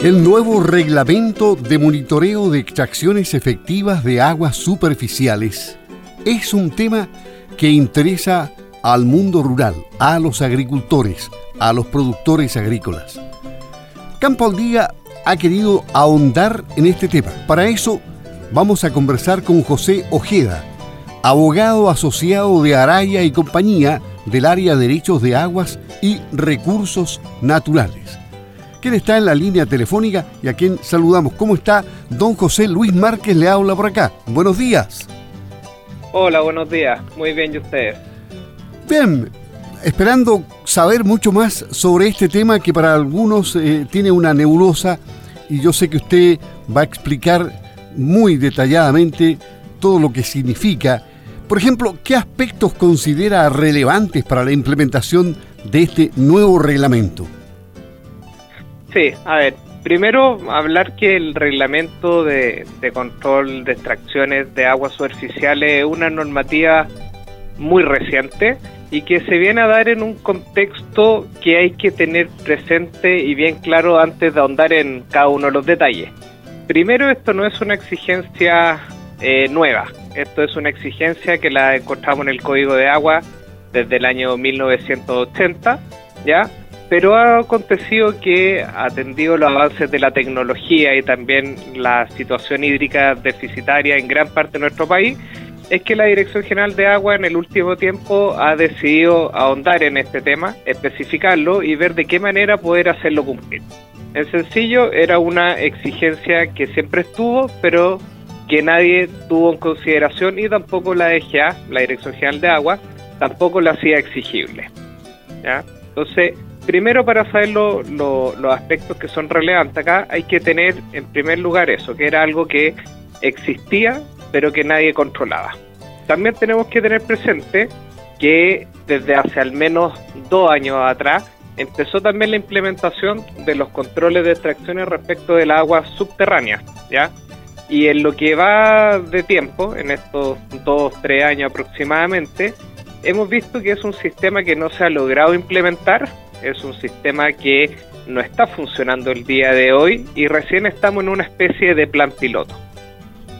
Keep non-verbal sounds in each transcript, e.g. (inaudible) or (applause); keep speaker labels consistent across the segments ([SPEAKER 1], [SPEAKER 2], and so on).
[SPEAKER 1] El nuevo reglamento de monitoreo de extracciones efectivas de aguas superficiales es un tema que interesa al mundo rural, a los agricultores, a los productores agrícolas. Campo al Día ha querido ahondar en este tema. Para eso vamos a conversar con José Ojeda, abogado asociado de Araya y compañía del área de derechos de aguas y recursos naturales. ¿Quién está en la línea telefónica y a quien saludamos? ¿Cómo está? Don José Luis Márquez le habla por acá. Buenos días.
[SPEAKER 2] Hola, buenos días. Muy bien, ¿y ustedes?
[SPEAKER 1] Bien, esperando saber mucho más sobre este tema que para algunos eh, tiene una nebulosa y yo sé que usted va a explicar muy detalladamente todo lo que significa. Por ejemplo, ¿qué aspectos considera relevantes para la implementación de este nuevo reglamento?
[SPEAKER 2] Sí, a ver, primero hablar que el reglamento de, control de extracciones de aguas superficiales es una normativa muy reciente y que se viene a dar en un contexto que hay que tener presente y bien claro antes de ahondar en cada uno de los detalles. Primero, esto no es una exigencia eh, nueva, esto es una exigencia que la encontramos en el Código de Agua desde el año 1980, ¿ya? Pero ha acontecido que, atendido los avances de la tecnología y también la situación hídrica deficitaria en gran parte de nuestro país, es que la Dirección General de Agua en el último tiempo ha decidido ahondar en este tema, especificarlo y ver de qué manera poder hacerlo cumplir. En sencillo, era una exigencia que siempre estuvo, pero que nadie tuvo en consideración y tampoco la DGA, la Dirección General de Agua, tampoco la hacía exigible. Entonces, primero para saber los aspectos que son relevantes acá, hay que tener en primer lugar eso, que era algo que existía, pero que nadie controlaba. También tenemos que tener presente que desde hace al menos dos años atrás empezó también la implementación de los controles de extracciones respecto del agua subterránea, ¿ya? Y en lo que va de tiempo, en estos dos, tres años aproximadamente, hemos visto que es un sistema que no se ha logrado implementar, es un sistema que no está funcionando el día de hoy y recién estamos en una especie de plan piloto.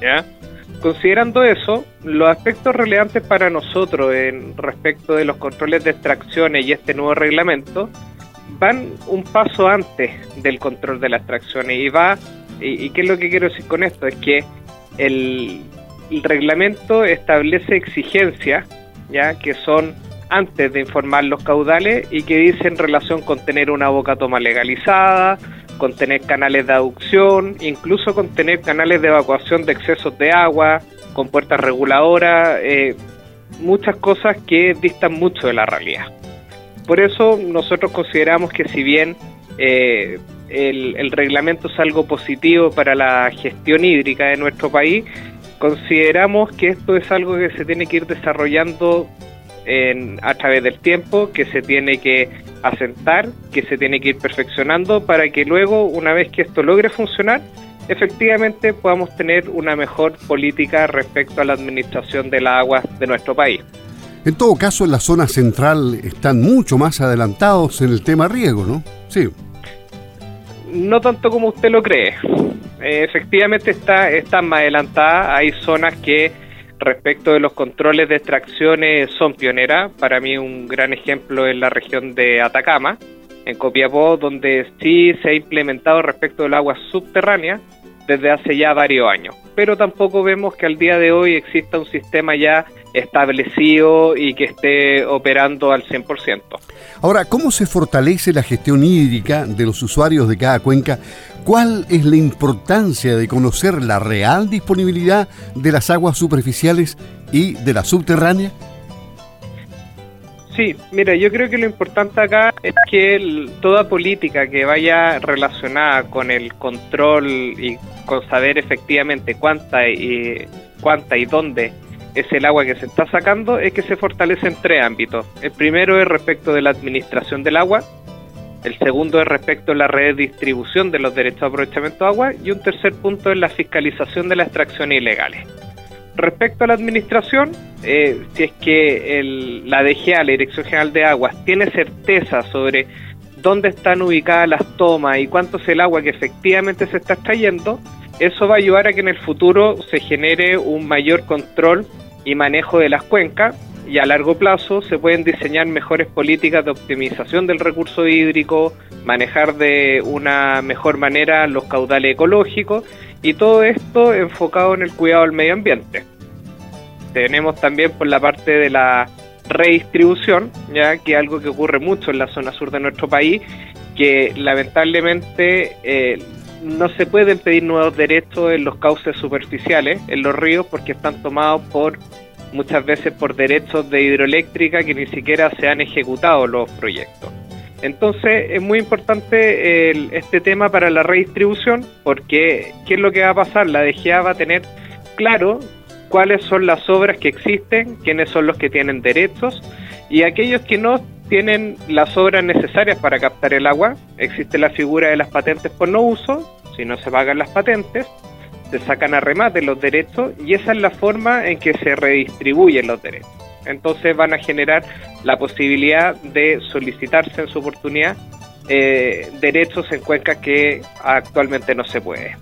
[SPEAKER 2] ¿ya? Considerando eso, los aspectos relevantes para nosotros en respecto de los controles de extracciones y este nuevo reglamento van un paso antes del control de las extracciones y va y, qué es lo que quiero decir con esto es que el, el reglamento establece exigencias ya que son antes de informar los caudales y que dicen relación con tener una boca toma legalizada, con tener canales de aducción, incluso con tener canales de evacuación de excesos de agua, con puertas reguladoras, eh, muchas cosas que distan mucho de la realidad. Por eso nosotros consideramos que si bien eh, el reglamento es algo positivo para la gestión hídrica de nuestro país, consideramos que esto es algo que se tiene que ir desarrollando a través del tiempo, que se tiene que asentar, que se tiene que ir perfeccionando para que luego, una vez que esto logre funcionar, efectivamente podamos tener una mejor política respecto a la administración de la agua de nuestro país.
[SPEAKER 1] En todo caso, en la zona central están mucho más adelantados en el tema riego, ¿no?
[SPEAKER 2] Sí. No tanto como usted lo cree. Eh, efectivamente está, están más adelantadas. Hay zonas que respecto de los controles de extracciones son pioneras. Para mí un gran ejemplo es la región de Atacama, en Copiapó, donde sí se ha implementado respecto del agua subterránea desde hace ya varios años. Pero tampoco vemos que al día de hoy exista un sistema ya establecido y que esté operando al 100%.
[SPEAKER 1] Ahora, ¿cómo se fortalece la gestión hídrica de los usuarios de cada cuenca? ¿Cuál es la importancia de conocer la real disponibilidad de las aguas superficiales y de la subterránea?
[SPEAKER 2] Sí, mira, yo creo que lo importante acá es que toda política que vaya relacionada con el control y con saber efectivamente cuánta y cuánta y dónde es el agua que se está sacando, es que se fortalece en tres ámbitos. El primero es respecto de la administración del agua, el segundo es respecto a la red de distribución de los derechos de aprovechamiento de agua y un tercer punto es la fiscalización de las extracciones ilegales. Respecto a la administración, eh, si es que la DGA, la Dirección General de Aguas, tiene certeza sobre dónde están ubicadas las tomas y cuánto es el agua que efectivamente se está extrayendo, eso va a ayudar a que en el futuro se genere un mayor control y manejo de las cuencas y a largo plazo se pueden diseñar mejores políticas de optimización del recurso hídrico, manejar de una mejor manera los caudales ecológicos y todo esto enfocado en el cuidado del medio ambiente. Tenemos también por la parte de la redistribución, ya que algo que ocurre mucho en la zona sur de nuestro país, que lamentablemente eh, no se pueden pedir nuevos derechos en los cauces superficiales, en los ríos, porque están tomados por muchas veces por derechos de hidroeléctrica que ni siquiera se han ejecutado los proyectos. Entonces es muy importante este tema para la redistribución porque ¿qué es lo que va a pasar? La DGA va a tener claro cuáles son las obras que existen, quiénes son los que tienen derechos y aquellos que no tienen las obras necesarias para captar el agua. Existe la figura de las patentes por no uso, si no se pagan las patentes, se sacan a remate los derechos y esa es la forma en que se redistribuyen los derechos. Entonces van a generar la posibilidad de solicitarse en su oportunidad eh, derechos en cuencas que actualmente no se puede.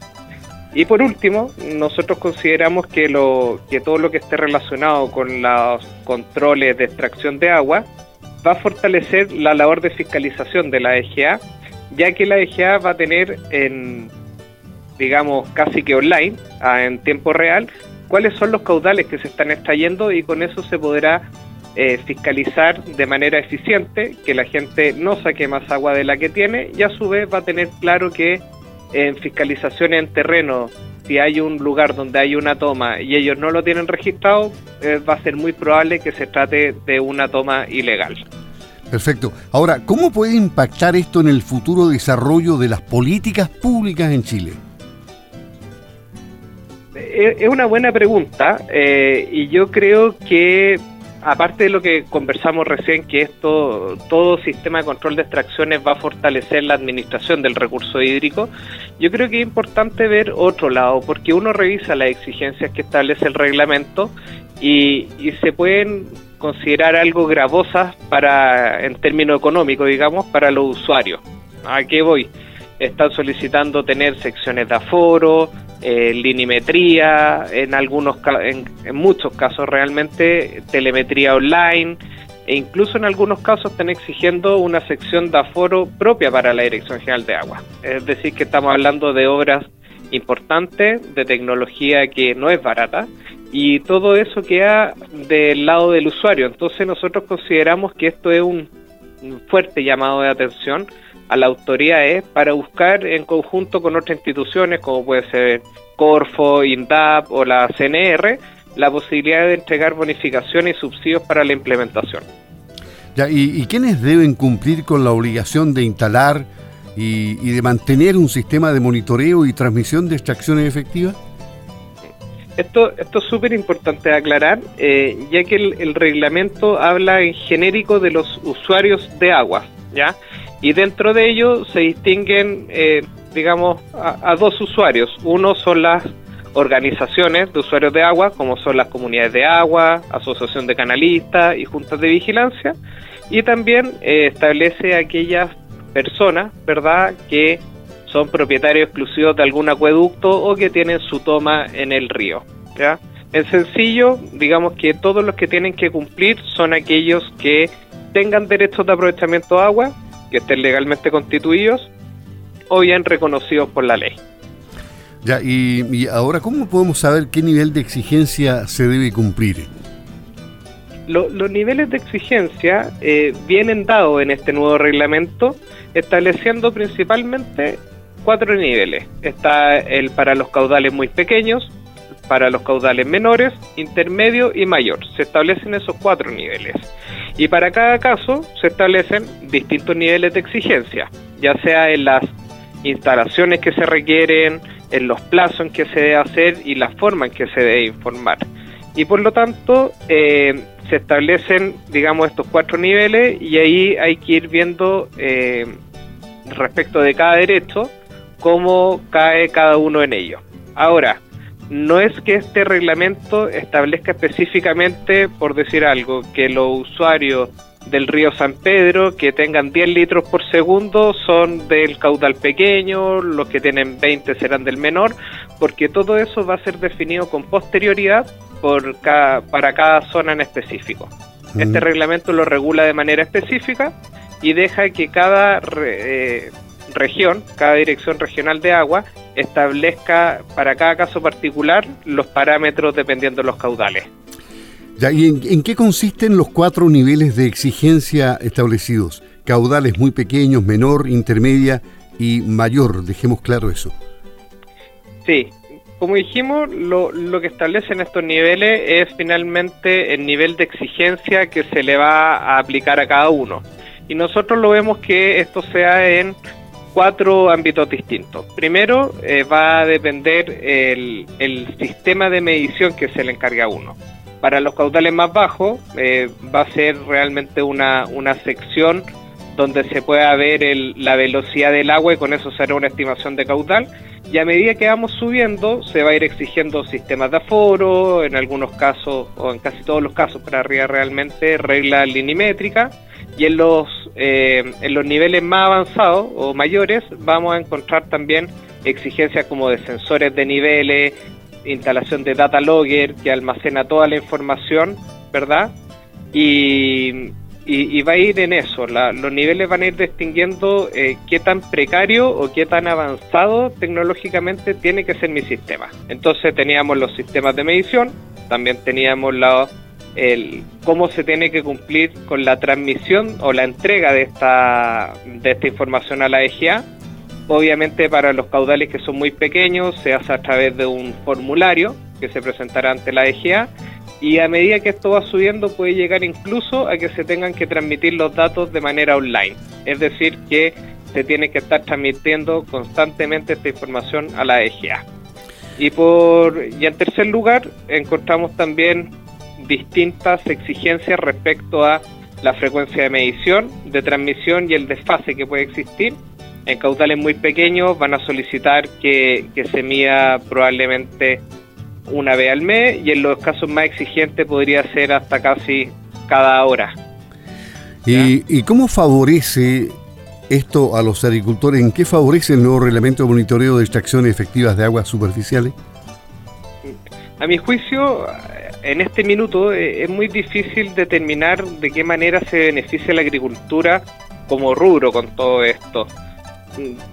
[SPEAKER 2] Y por último, nosotros consideramos que, lo, que todo lo que esté relacionado con los controles de extracción de agua va a fortalecer la labor de fiscalización de la EGA, ya que la EGA va a tener en, digamos, casi que online, en tiempo real, cuáles son los caudales que se están extrayendo y con eso se podrá eh, fiscalizar de manera eficiente que la gente no saque más agua de la que tiene y a su vez va a tener claro que en fiscalización en terreno, si hay un lugar donde hay una toma y ellos no lo tienen registrado, eh, va a ser muy probable que se trate de una toma ilegal.
[SPEAKER 1] Perfecto. Ahora, ¿cómo puede impactar esto en el futuro desarrollo de las políticas públicas en Chile?
[SPEAKER 2] Es una buena pregunta eh, y yo creo que aparte de lo que conversamos recién, que esto, todo sistema de control de extracciones va a fortalecer la administración del recurso hídrico, yo creo que es importante ver otro lado, porque uno revisa las exigencias que establece el reglamento y, se pueden considerar algo gravosas para, en términos económicos, digamos, para los usuarios. ¿A qué voy? Están solicitando tener secciones de aforo, eh, linimetría, en algunos en, en, muchos casos realmente telemetría online e incluso en algunos casos están exigiendo una sección de aforo propia para la Dirección General de Agua. Es decir, que estamos hablando de obras importantes, de tecnología que no es barata y todo eso queda del lado del usuario. Entonces nosotros consideramos que esto es un fuerte llamado de atención a las autoridades para buscar en conjunto con otras instituciones como puede ser Corfo, INDAP o la CNR la posibilidad de entregar bonificaciones y subsidios para la implementación.
[SPEAKER 1] Ya, ¿y, quiénes deben cumplir con la obligación de instalar y, de mantener un sistema de monitoreo y transmisión de extracciones efectivas?
[SPEAKER 2] Esto, esto es súper importante aclarar, eh, ya que el, el, reglamento habla en genérico de los usuarios de agua, ¿ya? Y dentro de ellos se distinguen, eh, digamos, a, dos usuarios. Uno son las organizaciones de usuarios de agua, como son las comunidades de agua, asociación de canalistas y juntas de vigilancia, y también eh, establece aquellas personas, ¿verdad?, que son propietarios exclusivos de algún acueducto o que tienen su toma en el río. ¿ya? En sencillo, digamos que todos los que tienen que cumplir son aquellos que tengan derechos de aprovechamiento de agua, que estén legalmente constituidos o bien reconocidos por la ley.
[SPEAKER 1] Ya, y, ahora, ¿cómo podemos saber qué nivel de exigencia se debe cumplir?
[SPEAKER 2] los niveles de exigencia eh, vienen dados en este nuevo reglamento, estableciendo principalmente cuatro niveles. Está el para los caudales muy pequeños, para los caudales menores, intermedio y mayor. Se establecen esos cuatro niveles. Y para cada caso se establecen distintos niveles de exigencia, ya sea en las instalaciones que se requieren, en los plazos en que se debe hacer y la forma en que se debe informar. Y por lo tanto, eh, se establecen, digamos, estos cuatro niveles y ahí hay que ir viendo eh, respecto de cada derecho cómo cae cada uno en ellos. Ahora, no es que este reglamento establezca específicamente, por decir algo, que los usuarios del río San Pedro que tengan 10 litros por segundo son del caudal pequeño, los que tienen 20 serán del menor, porque todo eso va a ser definido con posterioridad por para cada zona en específico. Este reglamento lo regula de manera específica y deja que cada eh, región, cada dirección regional de agua, establezca para cada caso particular los parámetros dependiendo de los caudales.
[SPEAKER 1] ¿Y en, qué consisten los cuatro niveles de exigencia establecidos? Caudales muy pequeños, menor, intermedia y mayor, dejemos claro eso.
[SPEAKER 2] Sí, como dijimos, lo, lo, que establecen estos niveles es finalmente el nivel de exigencia que se le va a aplicar a cada uno. Y nosotros lo vemos que esto sea en cuatro ámbitos distintos. Primero, eh, va a depender el, el sistema de medición que se le encarga uno. Para los caudales más bajos eh, va a ser realmente una, una sección donde se pueda ver la velocidad del agua y con eso será una estimación de caudal. Y a medida que vamos subiendo, se va a ir exigiendo sistemas de aforo, en algunos casos, o en casi todos los casos para arriba realmente, reglas linimétricas. Y en los, eh, en los niveles más avanzados o mayores vamos a encontrar también exigencias como de sensores de niveles, instalación de data logger que almacena toda la información, ¿verdad? Y, y, va a ir en eso, los niveles van a ir distinguiendo eh, qué tan precario o qué tan avanzado tecnológicamente tiene que ser mi sistema. Entonces teníamos los sistemas de medición, también teníamos la, el, cómo se tiene que cumplir con la transmisión o la entrega de esta, de esta información a la EGA Obviamente para los caudales que son muy pequeños se hace a través de un formulario que se presentará ante la EGA y a medida que esto va subiendo puede llegar incluso a que se tengan que transmitir los datos de manera online. Es decir, que se tiene que estar transmitiendo constantemente esta información a la EGA. Y, por, y en tercer lugar encontramos también distintas exigencias respecto a la frecuencia de medición, de transmisión y el desfase que puede existir en caudales muy pequeños van a solicitar que, se mida probablemente una vez al mes y en los casos más exigentes podría ser hasta casi cada hora.
[SPEAKER 1] ¿Y, cómo favorece esto a los agricultores? ¿En qué favorece el nuevo reglamento de monitoreo de extracciones efectivas de aguas superficiales?
[SPEAKER 2] A mi juicio, en este minuto eh, es muy difícil determinar de qué manera se beneficia la agricultura como rubro con todo esto.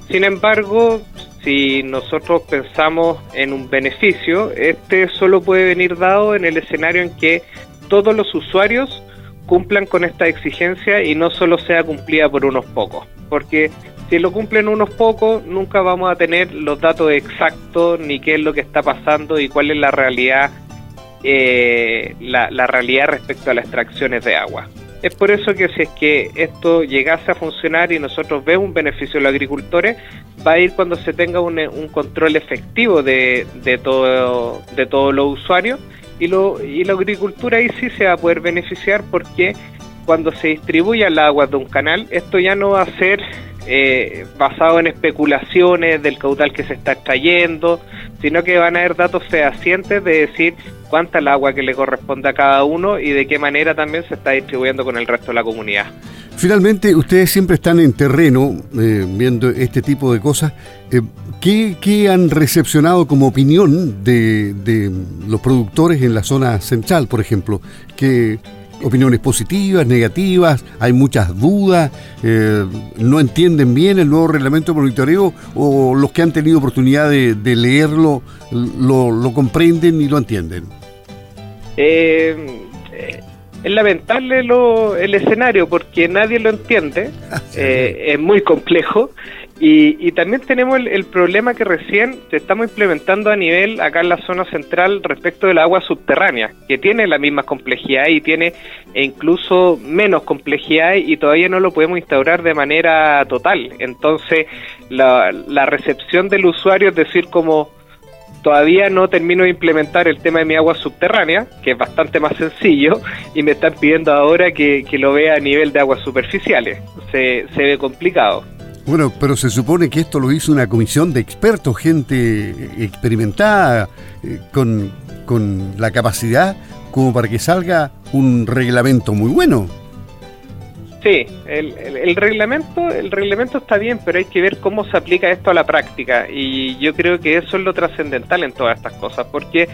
[SPEAKER 2] Sin embargo, si nosotros pensamos en un beneficio, este solo puede venir dado en el escenario en que todos los usuarios cumplan con esta exigencia y no solo sea cumplida por unos pocos. Porque si lo cumplen unos pocos, nunca vamos a tener los datos exactos ni qué es lo que está pasando y cuál es la realidad, eh, la, realidad respecto a las extracciones de agua. Es por eso que si es que esto llegase a funcionar y nosotros vemos un beneficio a los agricultores, va a ir cuando se tenga un, control efectivo de, de, todo, de todos los usuarios y, lo, y la agricultura ahí sí se va a poder beneficiar porque cuando se distribuya el agua de un canal, esto ya no va a ser eh, basado en especulaciones del caudal que se está extrayendo, sino que van a haber datos fehacientes de decir cuánta el agua que le corresponde a cada uno y de qué manera también se está distribuyendo con el resto de la comunidad.
[SPEAKER 1] Finalmente, ustedes siempre están en terreno eh, viendo este tipo de cosas. Eh, ¿qué, han recepcionado como opinión de, de, los productores en la zona central, por ejemplo? ¿Qué, opiniones positivas, negativas, hay muchas dudas, eh, no entienden bien el nuevo reglamento de monitoreo o los que han tenido oportunidad de, leerlo lo, comprenden y lo entienden.
[SPEAKER 2] Eh, es lamentable lo, el escenario porque nadie lo entiende, (laughs) ah, eh, es muy complejo y, también tenemos el, problema que recién estamos implementando a nivel acá en la zona central respecto del agua subterránea, que tiene la misma complejidad y tiene incluso menos complejidad y todavía no lo podemos instaurar de manera total. Entonces, la, la recepción del usuario es decir como todavía no termino de implementar el tema de mi agua subterránea, que es bastante más sencillo, y me están pidiendo ahora que, que lo vea a nivel de aguas superficiales. Se, se ve complicado.
[SPEAKER 1] Bueno, pero se supone que esto lo hizo una comisión de expertos, gente experimentada, eh, con, la capacidad como para que salga un reglamento muy bueno.
[SPEAKER 2] Sí, el, reglamento, el reglamento está bien, pero hay que ver cómo se aplica esto a la práctica y yo creo que eso es lo trascendental en todas estas cosas, porque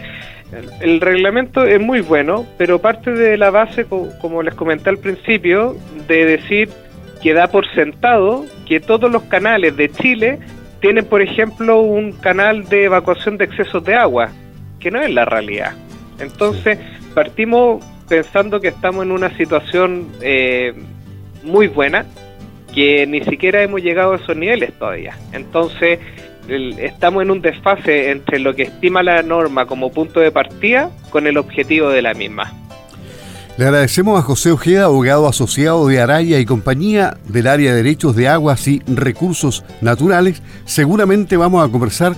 [SPEAKER 2] el, reglamento es muy bueno, pero parte de la base, como les comenté al principio, de decir que da por sentado que todos los canales de Chile tienen, por ejemplo, un canal de evacuación de excesos de agua, que no es la realidad. Entonces, partimos pensando que estamos en una situación eh, muy buena, que ni siquiera hemos llegado a esos niveles todavía. Entonces, estamos en un desfase entre lo que estima la norma como punto de partida con el objetivo de la misma.
[SPEAKER 1] Le agradecemos a José Ojeda, abogado asociado de Araya y compañía del área de derechos de aguas y recursos naturales. Seguramente vamos a conversar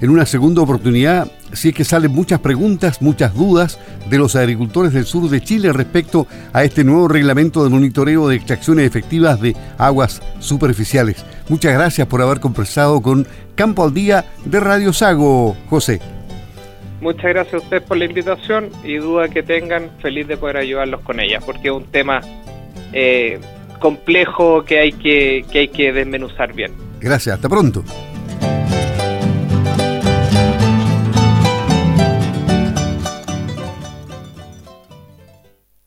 [SPEAKER 1] en una segunda oportunidad si es que salen muchas preguntas, muchas dudas de los agricultores del sur de Chile respecto a este nuevo reglamento de monitoreo de extracciones efectivas de aguas superficiales. Muchas gracias por haber conversado con Campo al Día de Radio Sago, José.
[SPEAKER 2] Muchas gracias a ustedes por la invitación y duda que tengan, feliz de poder ayudarlos con ella, porque es un tema eh, complejo que hay que, que hay que desmenuzar bien.
[SPEAKER 1] Gracias, hasta pronto.